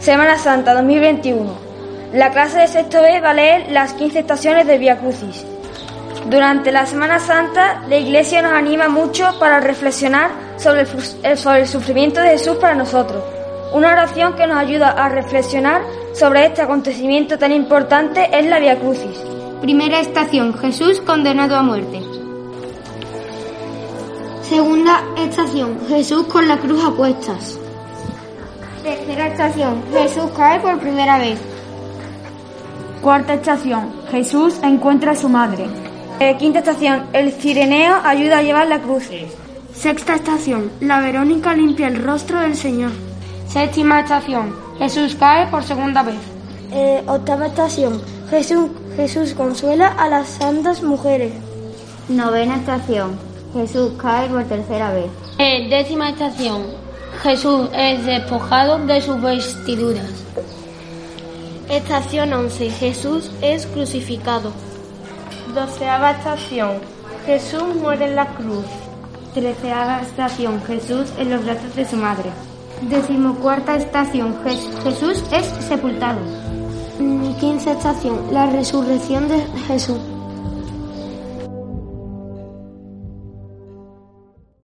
Semana Santa 2021. La clase de sexto B va a leer las 15 estaciones del Via Crucis. Durante la Semana Santa, la Iglesia nos anima mucho para reflexionar sobre el, sobre el sufrimiento de Jesús para nosotros. Una oración que nos ayuda a reflexionar sobre este acontecimiento tan importante es la Via Crucis. Primera estación, Jesús condenado a muerte. Segunda estación, Jesús con la cruz a cuestas. Tercera estación, Jesús cae por primera vez. Cuarta estación, Jesús encuentra a su madre. Eh, quinta estación, el cireneo ayuda a llevar la cruz. Sexta estación, la Verónica limpia el rostro del Señor. Séptima estación, Jesús cae por segunda vez. Eh, octava estación, Jesús, Jesús consuela a las santas mujeres. Novena estación, Jesús cae por tercera vez. Eh, décima estación, Jesús es despojado de sus vestiduras. Estación 11. Jesús es crucificado. Doceava estación. Jesús muere en la cruz. Treceava estación. Jesús en los brazos de su madre. Decimocuarta estación. Jesús es sepultado. Quince estación. La resurrección de Jesús.